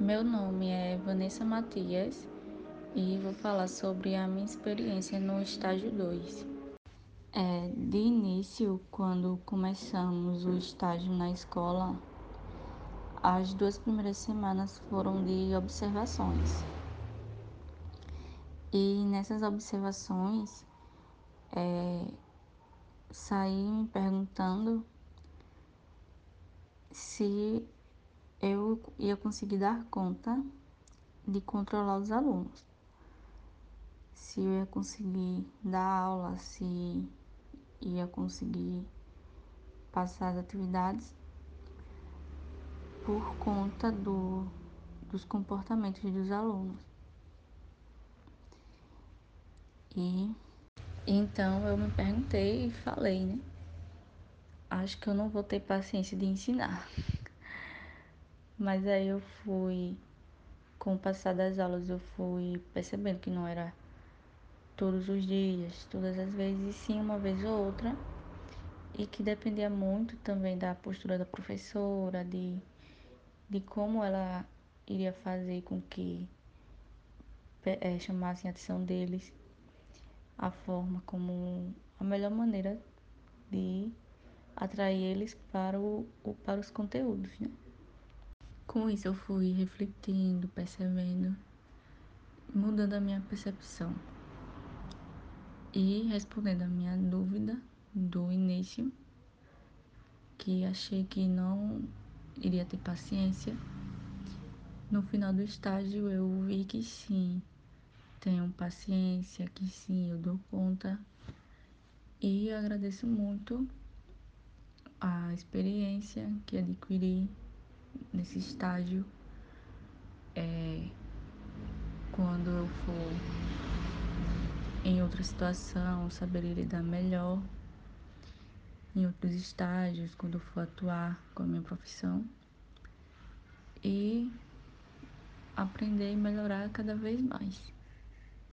Meu nome é Vanessa Matias e vou falar sobre a minha experiência no estágio 2. É, de início, quando começamos o estágio na escola, as duas primeiras semanas foram de observações. E nessas observações, é, saí me perguntando se eu ia conseguir dar conta de controlar os alunos. Se eu ia conseguir dar aula, se ia conseguir passar as atividades por conta do, dos comportamentos dos alunos. E então eu me perguntei e falei, né? Acho que eu não vou ter paciência de ensinar. Mas aí eu fui, com o passar das aulas, eu fui percebendo que não era todos os dias, todas as vezes, sim uma vez ou outra, e que dependia muito também da postura da professora, de, de como ela iria fazer com que é, chamassem a atenção deles, a forma como a melhor maneira de atrair eles para, o, para os conteúdos, né? Com isso eu fui refletindo, percebendo, mudando a minha percepção e respondendo a minha dúvida do início, que achei que não iria ter paciência. No final do estágio eu vi que sim, tenho paciência, que sim, eu dou conta. E agradeço muito a experiência que adquiri nesse estágio. É, quando eu for em outra situação, saber lidar melhor em outros estágios, quando eu for atuar com a minha profissão e aprender e melhorar cada vez mais.